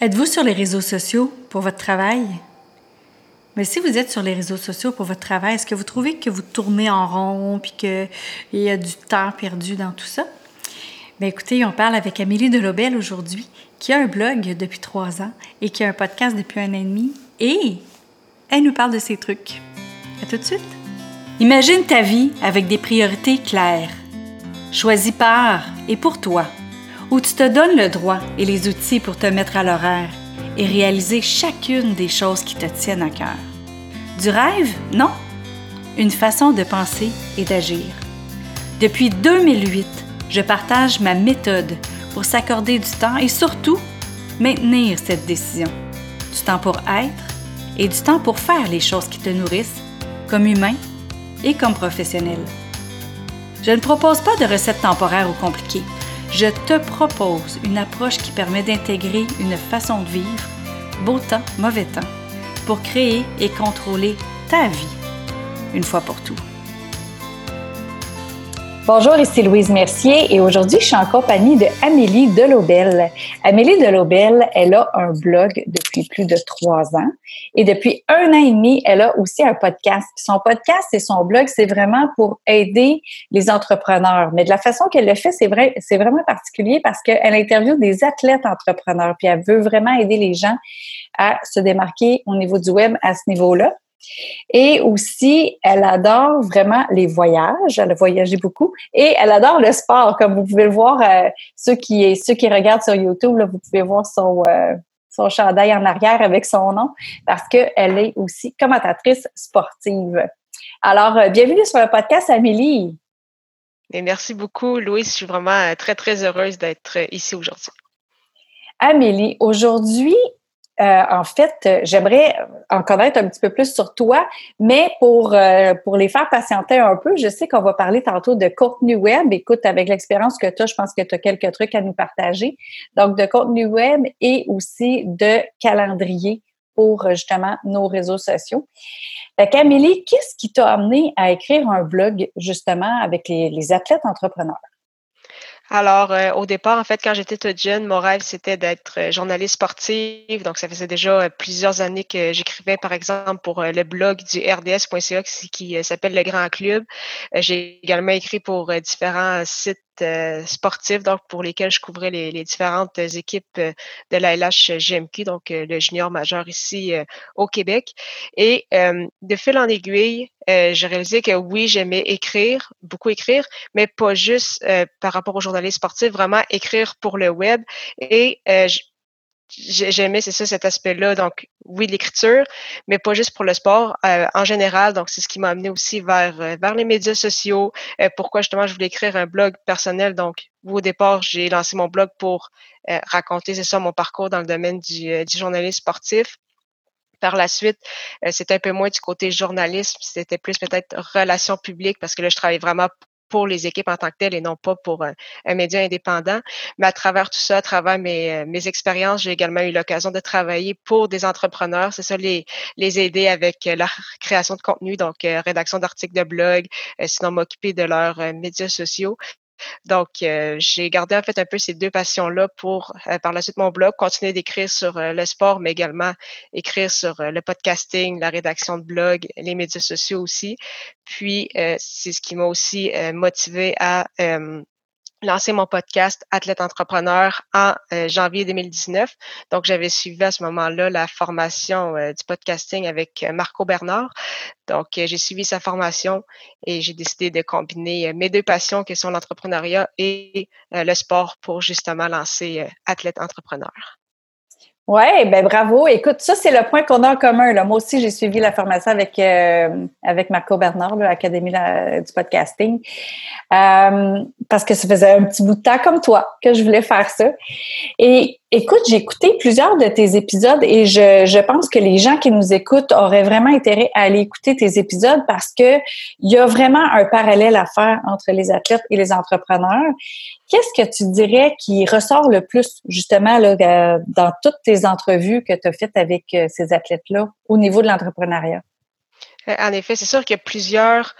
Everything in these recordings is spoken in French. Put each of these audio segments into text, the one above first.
Êtes-vous sur les réseaux sociaux pour votre travail? Mais si vous êtes sur les réseaux sociaux pour votre travail, est-ce que vous trouvez que vous tournez en rond puis qu'il y a du temps perdu dans tout ça? Bien, écoutez, on parle avec Amélie Delobel aujourd'hui, qui a un blog depuis trois ans et qui a un podcast depuis un an et demi. Et elle nous parle de ses trucs. À tout de suite! Imagine ta vie avec des priorités claires, choisies par et pour toi où tu te donnes le droit et les outils pour te mettre à l'horaire et réaliser chacune des choses qui te tiennent à cœur. Du rêve? Non? Une façon de penser et d'agir. Depuis 2008, je partage ma méthode pour s'accorder du temps et surtout maintenir cette décision. Du temps pour être et du temps pour faire les choses qui te nourrissent, comme humain et comme professionnel. Je ne propose pas de recettes temporaires ou compliquées je te propose une approche qui permet d'intégrer une façon de vivre, beau temps, mauvais temps, pour créer et contrôler ta vie, une fois pour tout. Bonjour, ici Louise Mercier et aujourd'hui, je suis en compagnie de Amélie Delobel. Amélie Delobel, elle a un blog depuis plus de trois ans et depuis un an et demi, elle a aussi un podcast. Son podcast et son blog, c'est vraiment pour aider les entrepreneurs. Mais de la façon qu'elle le fait, c'est vrai, c'est vraiment particulier parce qu'elle interviewe des athlètes entrepreneurs puis elle veut vraiment aider les gens à se démarquer au niveau du web à ce niveau-là. Et aussi, elle adore vraiment les voyages. Elle a voyagé beaucoup. Et elle adore le sport. Comme vous pouvez le voir, euh, ceux, qui, ceux qui regardent sur YouTube, là, vous pouvez voir son, euh, son chandail en arrière avec son nom parce qu'elle est aussi commentatrice sportive. Alors, euh, bienvenue sur le podcast, Amélie. Et merci beaucoup, Louise. Je suis vraiment très, très heureuse d'être ici aujourd'hui. Amélie, aujourd'hui, euh, en fait, euh, j'aimerais en connaître un petit peu plus sur toi, mais pour, euh, pour les faire patienter un peu, je sais qu'on va parler tantôt de contenu web. Écoute, avec l'expérience que tu as, je pense que tu as quelques trucs à nous partager. Donc, de contenu web et aussi de calendrier pour justement nos réseaux sociaux. Fait Amélie, qu'est-ce qui t'a amené à écrire un blog justement avec les, les athlètes entrepreneurs? Alors, euh, au départ, en fait, quand j'étais toute jeune, mon rêve, c'était d'être euh, journaliste sportive. Donc, ça faisait déjà euh, plusieurs années que j'écrivais, par exemple, pour le blog du rds.ca qui s'appelle Le Grand Club. J'ai également écrit pour différents sites euh, sportifs, donc pour lesquels je couvrais les, différentes équipes euh, de la LH GMQ, donc euh, le junior majeur ici au Québec. Et de fil en aiguille, j'ai réalisé que oui, j'aimais écrire, beaucoup écrire, mais pas juste par rapport aux journalistes sportifs, vraiment écrire pour le web. Et j'aimais, c'est ça, cet aspect-là. Donc, oui, l'écriture, mais pas juste pour le sport, euh, en général. Donc, c'est ce qui m'a amené aussi vers, euh, vers les médias sociaux. Euh, pourquoi justement je voulais écrire un blog personnel. Donc, au départ, j'ai lancé mon blog pour raconter, c'est ça, mon parcours dans le domaine du, du journalisme sportif. Par la suite, c'était un peu moins du côté journalisme, c'était plus peut-être relations publiques parce que là, je travaillais vraiment pour les équipes en tant que telles et non pas pour un, média indépendant. Mais à travers tout ça, à travers mes, euh, mes expériences, j'ai également eu l'occasion de travailler pour des entrepreneurs. C'est ça, les, les aider avec euh, la création de contenu, donc euh, rédaction d'articles de blog, sinon m'occuper de leurs médias sociaux. Donc, euh, j'ai gardé en fait un peu ces deux passions-là pour, euh, par la suite, mon blog, continuer d'écrire sur euh, le sport, mais également écrire sur le podcasting, la rédaction de blog, les médias sociaux aussi. Puis, c'est ce qui m'a aussi motivé à lancé mon podcast Athlète Entrepreneur en euh, janvier 2019. Donc, j'avais suivi à ce moment-là la formation euh, du podcasting avec euh, Marco Bernard. Donc, j'ai suivi sa formation et j'ai décidé de combiner mes deux passions qui sont l'entrepreneuriat et le sport pour justement lancer Athlète Entrepreneur. Oui, ben bravo. Écoute, ça, c'est le point qu'on a en commun. Là. Moi aussi, j'ai suivi la formation avec, euh, avec Marco Bernard, l'Académie du podcasting, euh, parce que ça faisait un petit bout de temps comme toi que je voulais faire ça. Et écoute, j'ai écouté plusieurs de tes épisodes et je, je pense que les gens qui nous écoutent auraient vraiment intérêt à aller écouter tes épisodes parce que il y a vraiment un parallèle à faire entre les athlètes et les entrepreneurs. Qu'est-ce que tu dirais qui ressort le plus, justement, là, euh, dans toutes tes entrevues que tu as faites avec euh, ces athlètes-là au niveau de l'entrepreneuriat? Euh, en effet, c'est sûr qu'il y a plusieurs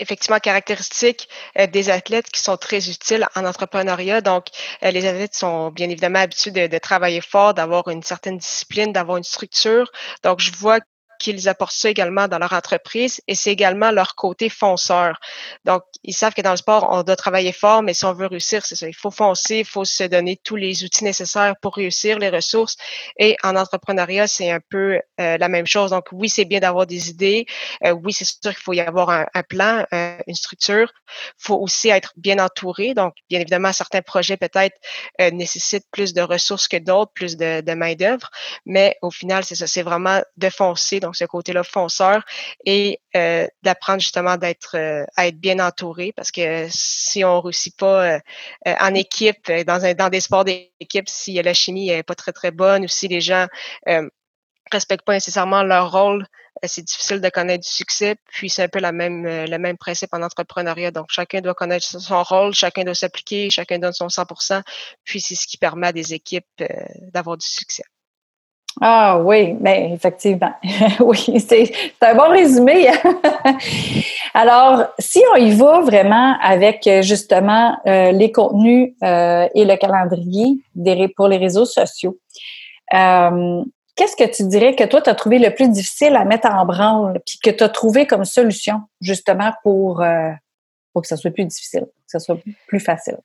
effectivement caractéristiques euh, des athlètes qui sont très utiles en entrepreneuriat. Donc, euh, les athlètes sont bien évidemment habitués de travailler fort, d'avoir une certaine discipline, d'avoir une structure. Donc, je vois qu'ils apportent ça également dans leur entreprise et c'est également leur côté fonceur. Donc, ils savent que dans le sport, on doit travailler fort, mais si on veut réussir, c'est ça. Il faut foncer, il faut se donner tous les outils nécessaires pour réussir, les ressources. Et en entrepreneuriat, c'est un peu euh, la même chose. Donc, oui, c'est bien d'avoir des idées. Euh, oui, c'est sûr qu'il faut y avoir un, plan, euh, une structure. Il faut aussi être bien entouré. Donc, bien évidemment, certains projets peut-être nécessitent plus de ressources que d'autres, plus de, main-d'œuvre. Mais au final, c'est ça. C'est vraiment de foncer. Donc ce côté-là fonceur, et euh, d'apprendre justement d'être euh, à être bien entouré, parce que si on réussit pas euh, en équipe, dans, un, dans des sports d'équipe, si la chimie n'est pas très, très bonne, ou si les gens respectent pas nécessairement leur rôle, c'est difficile de connaître du succès. Puis c'est un peu la même, le même principe en entrepreneuriat. Donc chacun doit connaître son rôle, chacun doit s'appliquer, chacun donne son 100%. Puis c'est ce qui permet à des équipes d'avoir du succès. Ah oui, mais effectivement. oui, c'est un bon résumé. Alors, si on y va vraiment avec justement euh, les contenus euh, et le calendrier pour les réseaux sociaux, euh, qu'est-ce que tu dirais que toi, tu as trouvé le plus difficile à mettre en branle, puis que tu as trouvé comme solution justement pour, pour que ça soit plus difficile, que ça soit plus facile?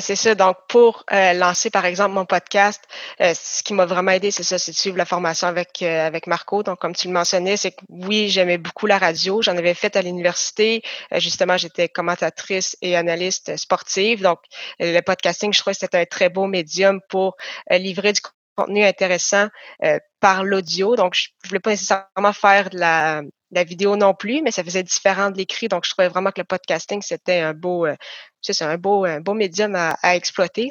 C'est ça. Donc, pour euh, lancer, par exemple, mon podcast, euh, ce qui m'a vraiment aidé, c'est ça, c'est de suivre la formation avec, euh, avec Marco. Donc, comme tu le mentionnais, c'est que oui, j'aimais beaucoup la radio. J'en avais fait à l'université. justement, j'étais commentatrice et analyste sportive. Donc, le podcasting, je trouvais que c'était un très beau médium pour livrer du contenu intéressant par l'audio. Donc, je voulais pas nécessairement faire de la, la vidéo non plus, mais ça faisait différent de l'écrit. Donc, je trouvais vraiment que le podcasting, c'était un beau, euh, c'est un beau, un beau médium à, exploiter.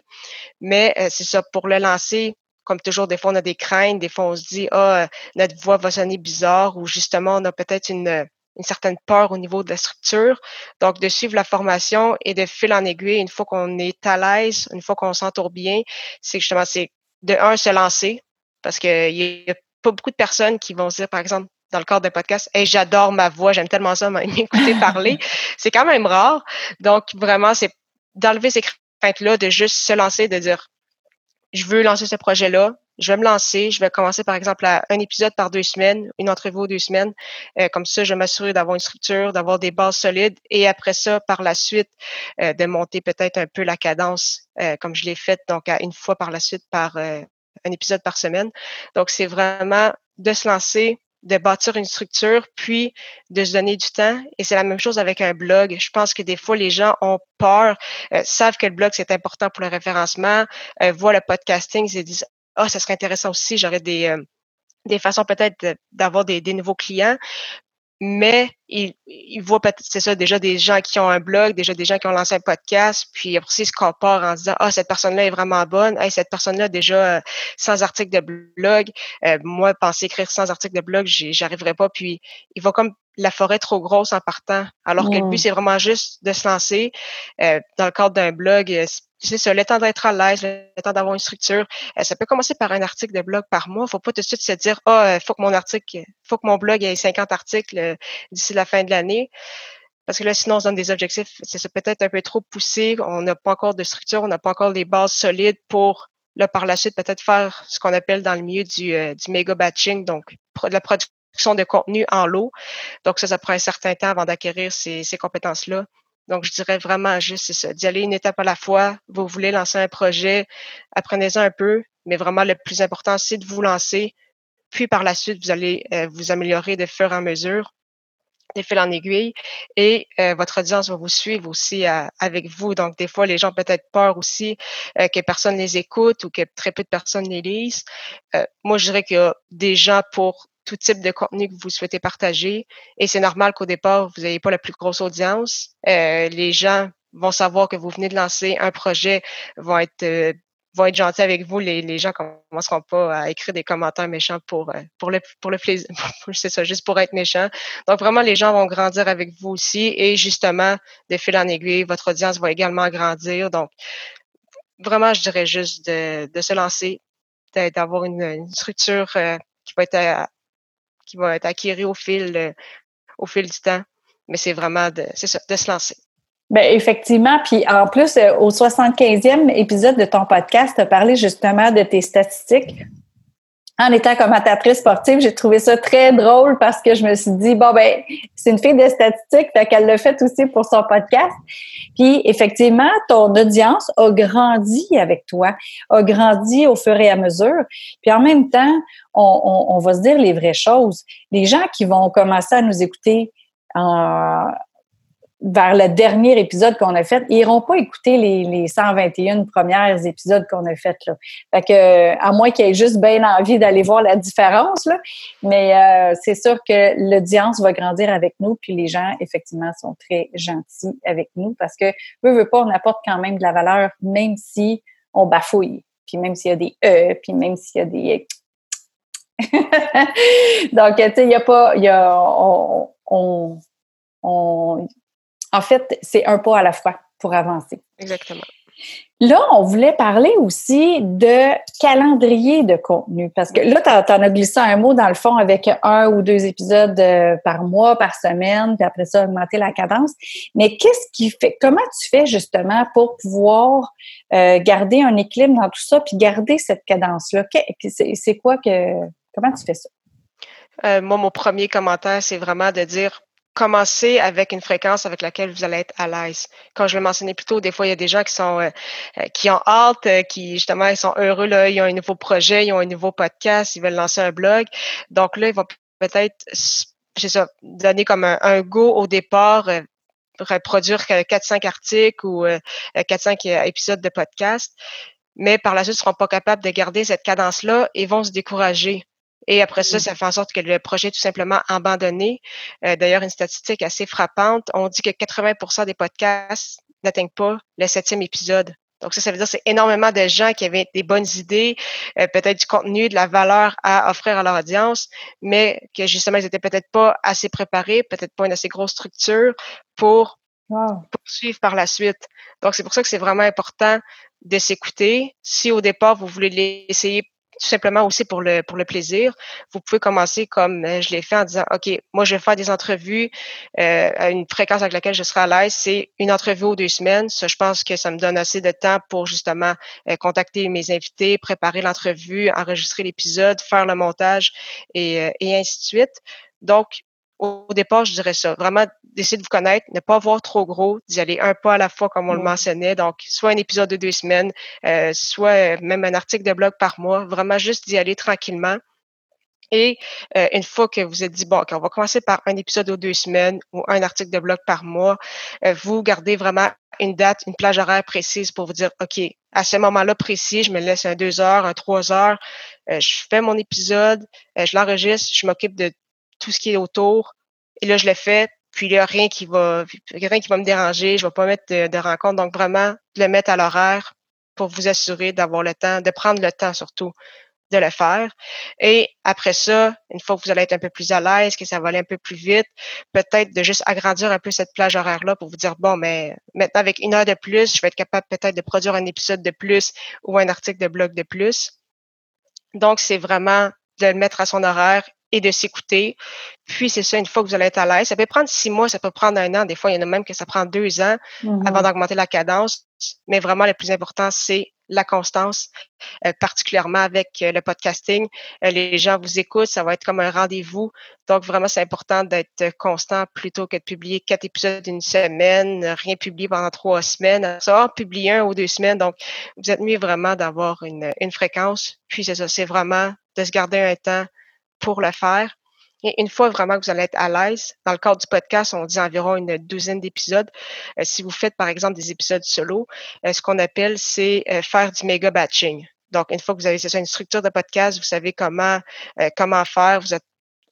Mais euh, c'est ça, pour le lancer, comme toujours, des fois, on a des craintes, des fois, on se dit, ah, notre voix va sonner bizarre, ou justement, on a peut-être une, une certaine peur au niveau de la structure. Donc, de suivre la formation et de fil en aiguille, une fois qu'on est à l'aise, une fois qu'on s'entoure bien, c'est justement, c'est de un, se lancer, parce qu'il y a pas beaucoup de personnes qui vont se dire, par exemple, dans le cadre d'un podcast, hey, j'adore ma voix, j'aime tellement ça, m'écouter parler. c'est quand même rare. Donc, vraiment, c'est d'enlever ces craintes-là, de juste se lancer, de dire, je veux lancer ce projet-là, je vais me lancer, je vais commencer par exemple à un épisode par deux semaines, une entrevue deux semaines. Euh, comme ça, je vais m'assurer d'avoir une structure, d'avoir des bases solides et après ça, par la suite, euh, de monter peut-être un peu la cadence, euh, comme je l'ai fait donc à une fois par la suite par un épisode par semaine. Donc, c'est vraiment de se lancer, de bâtir une structure, puis de se donner du temps. Et c'est la même chose avec un blog. Je pense que des fois, les gens ont peur, euh, savent que le blog, c'est important pour le référencement, euh, voient le podcasting, ils se disent, ah, oh, ça serait intéressant aussi, j'aurais des, euh, des façons peut-être d'avoir des, des, nouveaux clients mais il, il voit peut-être, c'est ça, déjà des gens qui ont un blog, déjà des gens qui ont lancé un podcast, puis après, ils se comparent en disant, ah, cette personne-là est vraiment bonne, hey, cette personne-là, déjà, euh, sans article de blog, euh, moi, penser écrire sans article de blog, j'arriverais pas, puis il va comme la forêt trop grosse en partant, alors que le but, c'est vraiment juste de se lancer. Euh, dans le cadre d'un blog, c'est ça, le temps d'être à l'aise, le temps d'avoir une structure. Euh, ça peut commencer par un article de blog par mois. Faut pas tout de suite se dire, ah, oh, faut que mon article, faut que mon blog ait 50 articles euh, d'ici la fin de l'année. Parce que là, sinon, on se donne des objectifs, c'est peut-être un peu trop poussé. On n'a pas encore de structure, on n'a pas encore des bases solides pour, là, par la suite, peut-être faire ce qu'on appelle dans le milieu du, du méga batching, donc la production de contenu en lot. Donc, ça, ça prend un certain temps avant d'acquérir ces, ces compétences-là. Donc, je dirais vraiment juste, c'est ça, d'y aller une étape à la fois. Vous voulez lancer un projet, apprenez-en un peu, mais vraiment, le plus important, c'est de vous lancer. Puis, par la suite, vous allez euh, vous améliorer de fur et à mesure, des fils en aiguille, et euh, votre audience va vous suivre aussi euh, avec vous. Donc, des fois, les gens ont peut-être peur aussi que personne les écoute ou que très peu de personnes les lisent. moi, je dirais qu'il y a des gens pour tout type de contenu que vous souhaitez partager. Et c'est normal qu'au départ, vous n'ayez pas la plus grosse audience. Euh, les gens vont savoir que vous venez de lancer un projet, vont être euh, vont être gentils avec vous. Les, les gens commenceront pas à écrire des commentaires méchants pour, euh, pour le, pour le plaisir. c'est ça, juste pour être méchant. Donc, vraiment, les gens vont grandir avec vous aussi. Et justement, de fil en aiguille, votre audience va également grandir. Donc, vraiment, je dirais juste de, de se lancer, d'avoir une, une, structure qui va être qui va être acquis au fil, au fil du temps. mais c'est vraiment de, ça, de se lancer. Bien, effectivement. Puis en plus, euh, au 75e épisode de ton podcast, tu as parlé justement de tes statistiques en étant commentatrice sportive, j'ai trouvé ça très drôle parce que je me suis dit, bon, ben, c'est une fille de statistiques, fait qu'elle l'a fait aussi pour son podcast. Puis, effectivement, ton audience a grandi avec toi, a grandi au fur et à mesure. Puis, en même temps, on, on va se dire les vraies choses. Les gens qui vont commencer à nous écouter en, vers le dernier épisode qu'on a fait, ils n'iront pas écouter les, les 121 premiers épisodes qu'on a fait. Là. Fait que, à moins qu'ils aient juste bien envie d'aller voir la différence, là. mais euh, c'est sûr que l'audience va grandir avec nous, puis les gens, effectivement, sont très gentils avec nous parce que, eux, veut pas, on apporte quand même de la valeur, même si on bafouille, puis même s'il y a des E, puis même s'il y a des... Donc, tu sais, il n'y a pas... Y a, on, on, on, en fait, c'est un pas à la fois pour avancer. Exactement. Là, on voulait parler aussi de calendrier de contenu, parce que là, tu en as glissé un mot dans le fond avec un ou deux épisodes euh, par mois, par semaine, puis après ça, augmenter la cadence. Mais qu'est-ce qui fait, comment tu fais justement pour pouvoir euh, garder un équilibre dans tout ça, puis garder cette cadence-là? C'est quoi que, comment tu fais ça? Euh, moi, mon premier commentaire, c'est vraiment de dire commencer avec une fréquence avec laquelle vous allez être à l'aise. Comme je le mentionnais plus tôt, des fois, il y a des gens qui sont euh, euh, qui ont hâte, euh, qui justement ils sont heureux, là, ils ont un nouveau projet, ils ont un nouveau podcast, ils veulent lancer un blog. Donc là, ils vont peut-être ça, donner comme un, go au départ, reproduire 4-5 articles ou 4-5 épisodes de podcast. Mais par la suite, ils ne seront pas capables de garder cette cadence-là et vont se décourager. Et après ça, mmh. ça fait en sorte que le projet est tout simplement abandonné. Euh, d'ailleurs, une statistique assez frappante, on dit que 80% des podcasts n'atteignent pas le septième épisode. Donc ça, ça veut dire que c'est énormément de gens qui avaient des bonnes idées, euh, peut-être du contenu, de la valeur à offrir à leur audience, mais que justement, ils n'étaient peut-être pas assez préparés, peut-être pas une assez grosse structure pour poursuivre par la suite. Donc c'est pour ça que c'est vraiment important de s'écouter. Si au départ, vous voulez l'essayer tout simplement aussi pour le, pour le plaisir. Vous pouvez commencer comme euh, je l'ai fait en disant, OK, moi, je vais faire des entrevues euh, à une fréquence avec laquelle je serai à l'aise. C'est une entrevue aux deux semaines. Ça, je pense que ça me donne assez de temps pour justement euh, contacter mes invités, préparer l'entrevue, enregistrer l'épisode, faire le montage et, et ainsi de suite. Donc, au départ, je dirais ça. Vraiment, d'essayer de vous connaître, ne pas voir trop gros, d'y aller un pas à la fois, comme on le mentionnait. Donc, soit un épisode de deux semaines, euh, soit même un article de blog par mois. Vraiment, juste d'y aller tranquillement. Et euh, une fois que vous êtes dit, bon, on va commencer par un épisode de deux semaines ou un article de blog par mois, euh, vous gardez vraiment une date, une plage horaire précise pour vous dire, OK, à ce moment-là précis, je me laisse un deux heures, un trois heures, je fais mon épisode, je l'enregistre, je m'occupe de tout ce qui est autour. Et là, je l'ai fait. Puis il n'y a rien qui va, rien qui va me déranger. Je ne vais pas mettre de, rencontre. Donc, vraiment, le mettre à l'horaire pour vous assurer d'avoir le temps, de prendre le temps surtout de le faire. Et après ça, une fois que vous allez être un peu plus à l'aise, que ça va aller un peu plus vite, peut-être de juste agrandir un peu cette plage horaire-là pour vous dire, bon, mais maintenant, avec une heure de plus, je vais être capable peut-être de produire un épisode de plus ou un article de blog de plus. Donc, c'est vraiment de le mettre à son horaire et de s'écouter. Puis, c'est ça, une fois que vous allez être à l'aise, ça peut prendre six mois, ça peut prendre un an. Des fois, il y en a même que ça prend deux ans avant mm-hmm. d'augmenter la cadence. Mais vraiment, le plus important, c'est la constance, euh, particulièrement avec euh, le podcasting. Euh, les gens vous écoutent, ça va être comme un rendez-vous. Donc, vraiment, c'est important d'être constant plutôt que de publier quatre épisodes d'une semaine, rien publier pendant trois semaines. Ça publier un ou deux semaines. Donc, vous êtes mieux vraiment d'avoir une, une fréquence. Puis, c'est ça, c'est vraiment de se garder un temps pour le faire. Et une fois vraiment que vous allez être à l'aise, dans le cadre du podcast, on dit environ une douzaine d'épisodes. Euh, si vous faites, par exemple, des épisodes solo, euh, ce qu'on appelle, c'est euh, faire du méga batching. Donc, une fois que vous avez ça, une structure de podcast, vous savez comment, comment faire, vous êtes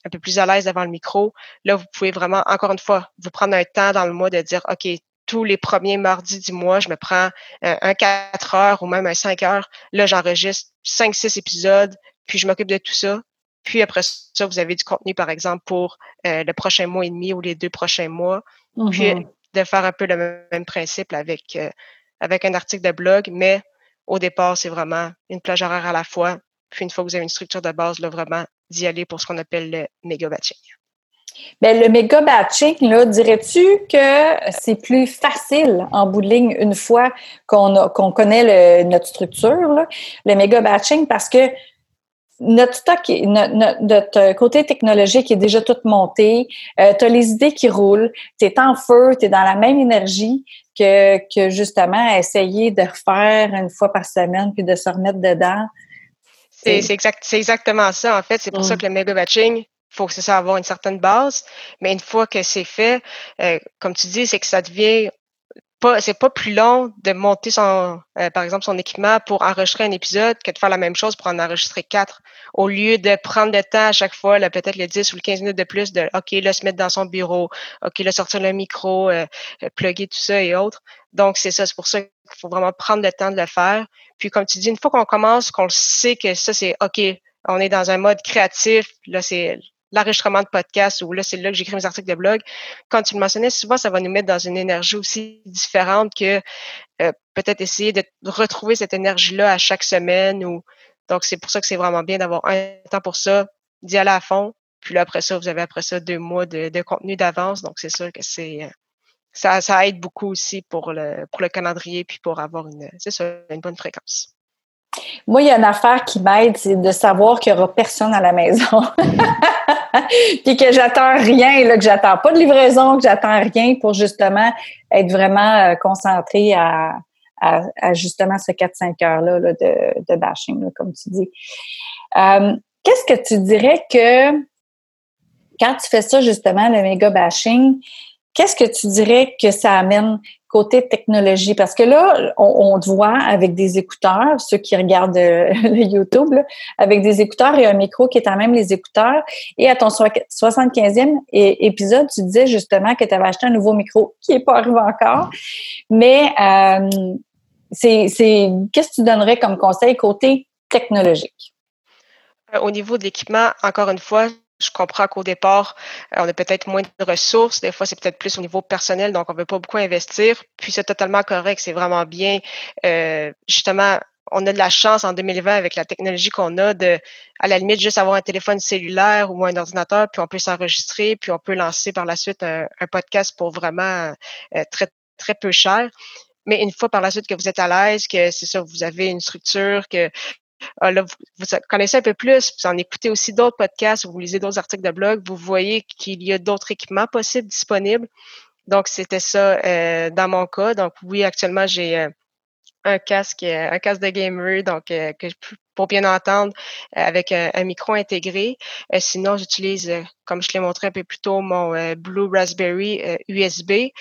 un peu plus à l'aise devant le micro. Là, vous pouvez vraiment, encore une fois, vous prendre un temps dans le mois de dire, OK, tous les premiers mardis du mois, je me prends un 4 heures ou même un 5 heures. Là, j'enregistre 5-6 épisodes, puis je m'occupe de tout ça. Puis après ça, vous avez du contenu, par exemple, pour euh, le prochain mois et demi ou les deux prochains mois. Puis mm-hmm. de faire un peu le même principe avec, euh, avec un article de blog, mais au départ, c'est vraiment une plage horaire à la fois. Puis une fois que vous avez une structure de base, là, vraiment d'y aller pour ce qu'on appelle le méga batching. Bien, le méga batching, là, dirais-tu que c'est plus facile en bout de ligne une fois qu'on qu'on connaît notre structure, le méga batching, parce que notre stock, notre, côté technologique est déjà tout monté. Euh, tu as les idées qui roulent, tu es en feu, tu es dans la même énergie que, que justement essayer de refaire une fois par semaine puis de se remettre dedans. C'est exact, exactement ça, en fait. C'est pour ça que le méga batching, faut que ça avoir une certaine base. Mais une fois que c'est fait, euh, comme tu dis, c'est que ça devient pas, c'est pas plus long de monter son, euh, par exemple, son équipement pour enregistrer un épisode que de faire la même chose pour en enregistrer quatre. Au lieu de prendre le temps à chaque fois, peut-être les 10 ou les 15 minutes de plus de, OK, là, se mettre dans son bureau, OK, là, sortir le micro, euh, euh plugger tout ça et autres. Donc, c'est ça. C'est pour ça qu'il faut vraiment prendre le temps de le faire. Puis, comme tu dis, une fois qu'on commence, qu'on sait que ça, c'est OK, on est dans un mode créatif, là, c'est l'enregistrement de podcast ou là, c'est là que j'écris mes articles de blog. Quand tu le mentionnais, souvent, ça va nous mettre dans une énergie aussi différente que euh, peut-être essayer de retrouver cette énergie-là à chaque semaine. Ou... Donc, c'est pour ça que c'est vraiment bien d'avoir un temps pour ça, d'y aller à fond. Puis là, après ça, vous avez après ça deux mois de, contenu d'avance. Donc, c'est sûr que c'est euh, ça, ça aide beaucoup aussi pour le, calendrier puis pour avoir une, une bonne fréquence. Moi, il y a une affaire qui m'aide, c'est de savoir qu'il n'y aura personne à la maison. Puis que j'attends rien, là, que j'attends pas de livraison, que j'attends rien pour justement être vraiment euh, concentré à, justement ce 4-5 heures-là de, de, bashing, comme tu dis. Euh, qu'est-ce que tu dirais que quand tu fais ça, justement, le méga bashing, qu'est-ce que tu dirais que ça amène côté technologie? Parce que là, on, te voit avec des écouteurs, ceux qui regardent euh, le YouTube, avec des écouteurs et un micro qui est à même les écouteurs. Et à ton 75e épisode, tu disais justement que tu avais acheté un nouveau micro qui n'est pas arrivé encore. Mais euh, c'est, qu'est-ce que tu donnerais comme conseil côté technologique? Euh, au niveau de l'équipement, encore une fois, je comprends qu'au départ, euh, on a peut-être moins de ressources. Des fois, c'est peut-être plus au niveau personnel, donc on ne veut pas beaucoup investir. Puis c'est totalement correct, c'est vraiment bien. Euh, justement, on a de la chance en 2020 avec la technologie qu'on a de, à la limite, juste avoir un téléphone cellulaire ou un ordinateur, puis on peut s'enregistrer, puis on peut lancer par la suite un, podcast pour vraiment euh, très, très peu cher. Mais une fois par la suite que vous êtes à l'aise, que c'est ça, vous avez une structure, que ah, là, vous, connaissez un peu plus, vous en écoutez aussi d'autres podcasts ou vous lisez d'autres articles de blog, vous voyez qu'il y a d'autres équipements possibles disponibles. Donc, c'était ça euh, dans mon cas. Donc, oui, actuellement, j'ai euh, un casque, euh, un casque de gamer, donc que pour bien entendre, avec un, micro intégré. sinon, j'utilise, comme je l'ai montré un peu plus tôt, mon Blue Raspberry USB.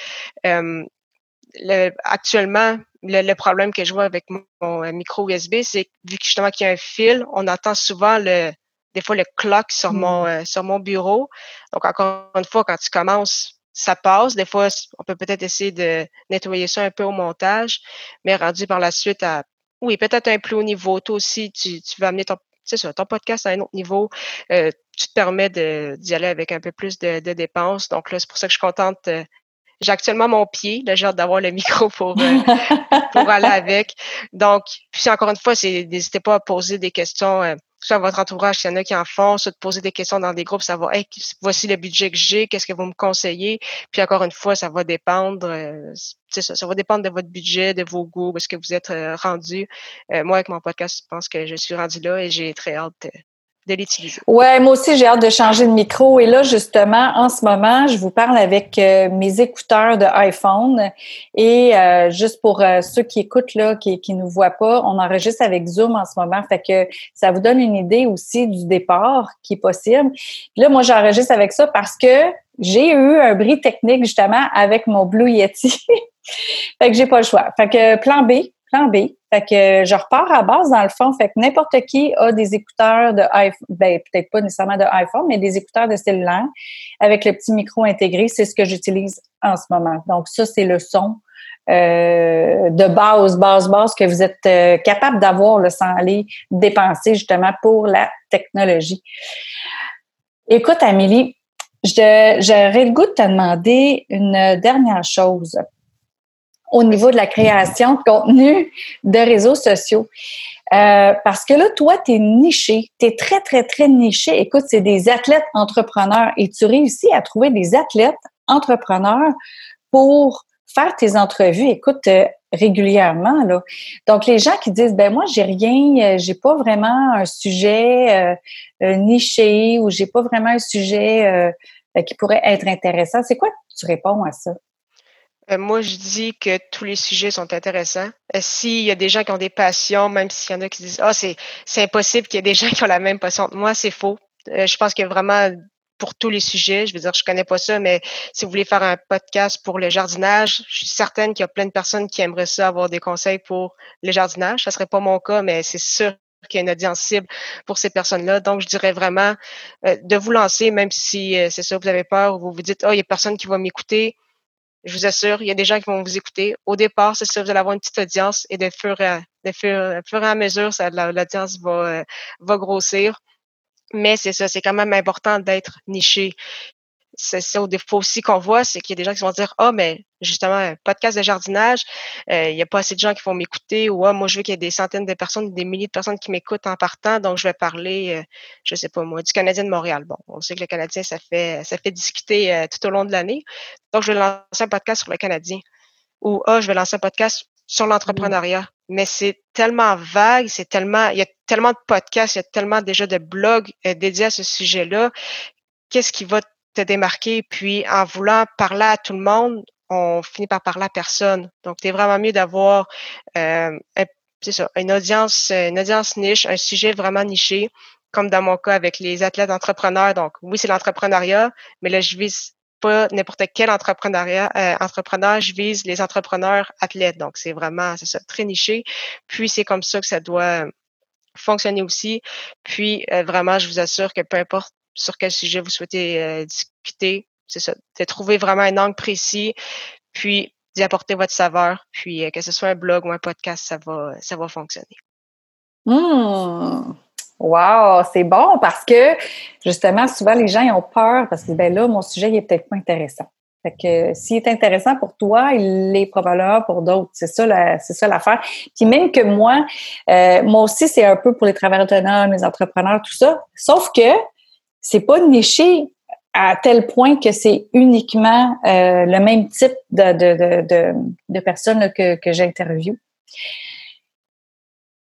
Le, actuellement, le, problème que je vois avec mon, euh, micro USB, c'est vu que justement qu'il y a un fil, on entend souvent le, des fois le clock sur mon, mmh. euh, sur mon bureau. Donc, encore une fois, quand tu commences, ça passe. Des fois, on peut peut-être essayer de nettoyer ça un peu au montage, mais rendu par la suite à, oui, peut-être un plus haut niveau. Toi aussi, tu, tu vas amener ton, ça, ton podcast à un autre niveau. Euh, tu te permets d'y aller avec un peu plus de, de dépenses. Donc là, c'est pour ça que je suis contente j'ai actuellement mon pied. Là, j'ai hâte d'avoir le micro pour, euh, pour aller avec. Donc, puis encore une fois, n'hésitez pas à poser des questions. Euh, soit à votre entourage, s'il y en a qui en font, soit de poser des questions dans des groupes, savoir hey, voici le budget que j'ai, qu'est-ce que vous me conseillez? Puis encore une fois, ça va dépendre, euh, ça, ça va dépendre de votre budget, de vos goûts, de ce que vous êtes rendu. moi, avec mon podcast, je pense que je suis rendu là et j'ai très hâte de l'utiliser. Ouais, moi aussi j'ai hâte de changer de micro et là justement en ce moment je vous parle avec euh, mes écouteurs de iPhone et euh, juste pour euh, ceux qui écoutent là qui qui nous voient pas, on enregistre avec Zoom en ce moment, fait que ça vous donne une idée aussi du départ qui est possible. Là moi j'enregistre avec ça parce que j'ai eu un bris technique justement avec mon Blue Yeti. fait que j'ai pas le choix. Fait que plan B, plan B. Fait que je repars à base dans le fond. Fait que n'importe qui a des écouteurs de iPhone, ben peut-être pas nécessairement de iPhone, mais des écouteurs de cellulaire avec le petit micro intégré. C'est ce que j'utilise en ce moment. Donc ça, c'est le son euh, de base, base, base que vous êtes euh, capable d'avoir sans aller dépenser justement pour la technologie. Écoute, Amélie, j'aurais le goût de te demander une dernière chose au niveau de la création de contenu de réseaux sociaux. Euh, parce que là, toi, tu es niché. Tu es très, très, très niché. Écoute, c'est des athlètes entrepreneurs et tu réussis à trouver des athlètes entrepreneurs pour faire tes entrevues. Écoute, euh, régulièrement là. Donc les gens qui disent ben moi j'ai rien, euh, j'ai pas vraiment un sujet niché ou j'ai pas vraiment un sujet qui pourrait être intéressant. C'est quoi que tu réponds à ça? Moi, je dis que tous les sujets sont intéressants. Euh, s'il y a des gens qui ont des passions, même s'il y en a qui disent Ah, c'est, c'est impossible qu'il y ait des gens qui ont la même passion. Moi, c'est faux. Euh, je pense que vraiment pour tous les sujets, je veux dire, je connais pas ça, mais si vous voulez faire un podcast pour le jardinage, je suis certaine qu'il y a plein de personnes qui aimeraient ça, avoir des conseils pour le jardinage. Ça serait pas mon cas, mais c'est sûr qu'il y a une audience cible pour ces personnes-là. Donc, je dirais vraiment de vous lancer, même si c'est ça, vous avez peur ou vous vous dites, oh, il y a personne qui va m'écouter je vous assure, il y a des gens qui vont vous écouter. Au départ, c'est ça, vous allez avoir une petite audience et de fur et à, de fur, à mesure, l'audience va, euh, va grossir. Mais c'est ça, c'est quand même important d'être niché c'est ça au défaut aussi qu'on voit, c'est qu'il y a des gens qui vont dire Ah, oh, mais justement, un podcast de jardinage, euh, il n'y a pas assez de gens qui vont m'écouter ou Ah, moi, je veux qu'il y ait des centaines de personnes, des milliers de personnes qui m'écoutent en partant, donc je vais parler, euh, je sais pas moi, du Canadien de Montréal. Bon, on sait que le Canadien, ça fait ça fait discuter euh, tout au long de l'année. Donc, je vais lancer un podcast sur le Canadien. Ou Ah, je vais lancer un podcast sur mmh. l'entrepreneuriat. Mais c'est tellement vague, c'est tellement, il y a tellement de podcasts, il y a tellement déjà de blogs dédiés à ce sujet-là. Qu'est-ce qui va démarquer. Puis en voulant parler à tout le monde, on finit par parler à personne. Donc, c'est vraiment mieux d'avoir euh, ça, une audience, une audience niche, un sujet vraiment niché, comme dans mon cas avec les athlètes entrepreneurs. Donc, oui, c'est l'entrepreneuriat, mais là, je vise pas n'importe quel entrepreneuriat, euh, entrepreneur, je vise les entrepreneurs athlètes. Donc, c'est vraiment, c'est ça, très niché. Puis, c'est comme ça que ça doit fonctionner aussi. Puis, euh, vraiment, je vous assure que peu importe sur quel sujet vous souhaitez euh, discuter. C'est ça, de trouver vraiment un angle précis, puis d'y apporter votre saveur, puis euh, que ce soit un blog ou un podcast, ça va, fonctionner. Mmh. Wow, c'est bon parce que justement, souvent les gens ont peur parce que ben là, mon sujet il est peut-être pas intéressant. Fait que s'il est intéressant pour toi, il l'est probablement pour d'autres. C'est ça, la, c'est ça l'affaire. Puis même que moi, euh, moi aussi, c'est un peu pour les travailleurs autonomes, les entrepreneurs, tout ça. Sauf que c'est pas niché à tel point que c'est uniquement euh, le même type de, de, de, personnes que, que j'interviewe.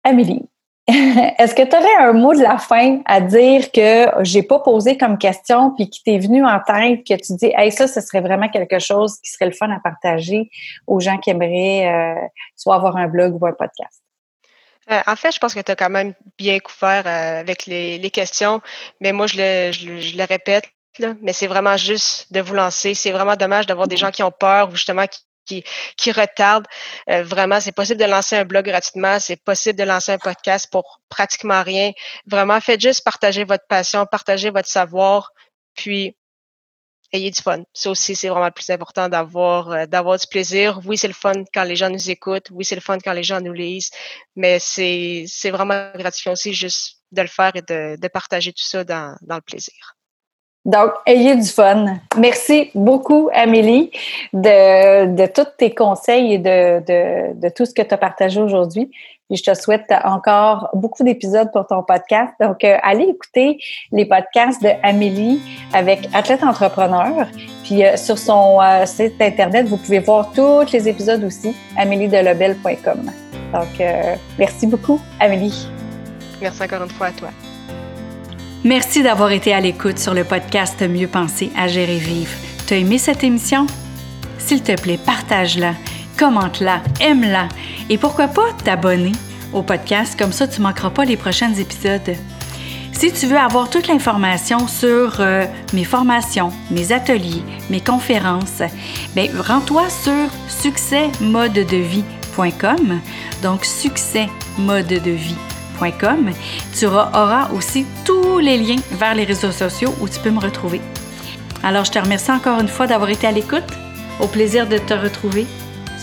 Amélie, est-ce que tu aurais un mot de la fin à dire que j'ai pas posé comme question puis qui t'est venu en tête que tu dis hey ça ce serait vraiment quelque chose qui serait le fun à partager aux gens qui aimeraient euh, soit avoir un blog ou un podcast? Euh, en fait, je pense que tu as quand même bien couvert euh, avec les, questions, mais moi, je le, répète, mais c'est vraiment juste de vous lancer. C'est vraiment dommage d'avoir des gens qui ont peur ou justement qui retardent. Euh, vraiment, c'est possible de lancer un blog gratuitement, c'est possible de lancer un podcast pour pratiquement rien. Vraiment, faites juste partager votre passion, partager votre savoir, puis ayez du fun. Ça aussi, c'est vraiment le plus important d'avoir euh, d'avoir du plaisir. Oui, c'est le fun quand les gens nous écoutent. Oui, c'est le fun quand les gens nous lisent. Mais c'est vraiment gratifiant aussi juste de le faire et de, de partager tout ça dans, dans le plaisir. Donc, ayez du fun. Merci beaucoup, Amélie, de, de tous tes conseils et de, de, de tout ce que tu as partagé aujourd'hui. Et je te souhaite encore beaucoup d'épisodes pour ton podcast. Donc, euh, allez écouter les podcasts de Amélie avec Athlète Entrepreneur. Puis euh, sur son euh, site Internet, vous pouvez voir tous les épisodes aussi, ameliedelobel.com. Donc, merci beaucoup, Amélie. Merci encore une fois à toi. Merci d'avoir été à l'écoute sur le podcast Mieux penser à gérer vivre. T'as aimé cette émission? S'il te plaît, partage-la, commente-la, aime-la et pourquoi pas t'abonner au podcast, comme ça tu ne manqueras pas les prochains épisodes. Si tu veux avoir toute l'information sur euh, mes formations, mes ateliers, mes conférences, ben rends-toi sur succèsmodedevie.com. Donc succèsmodedevie.com. Tu auras aussi tous les liens vers les réseaux sociaux où tu peux me retrouver. Alors je te remercie encore une fois d'avoir été à l'écoute. Au plaisir de te retrouver.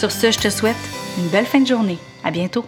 Sur ce, je te souhaite une belle fin de journée. À bientôt.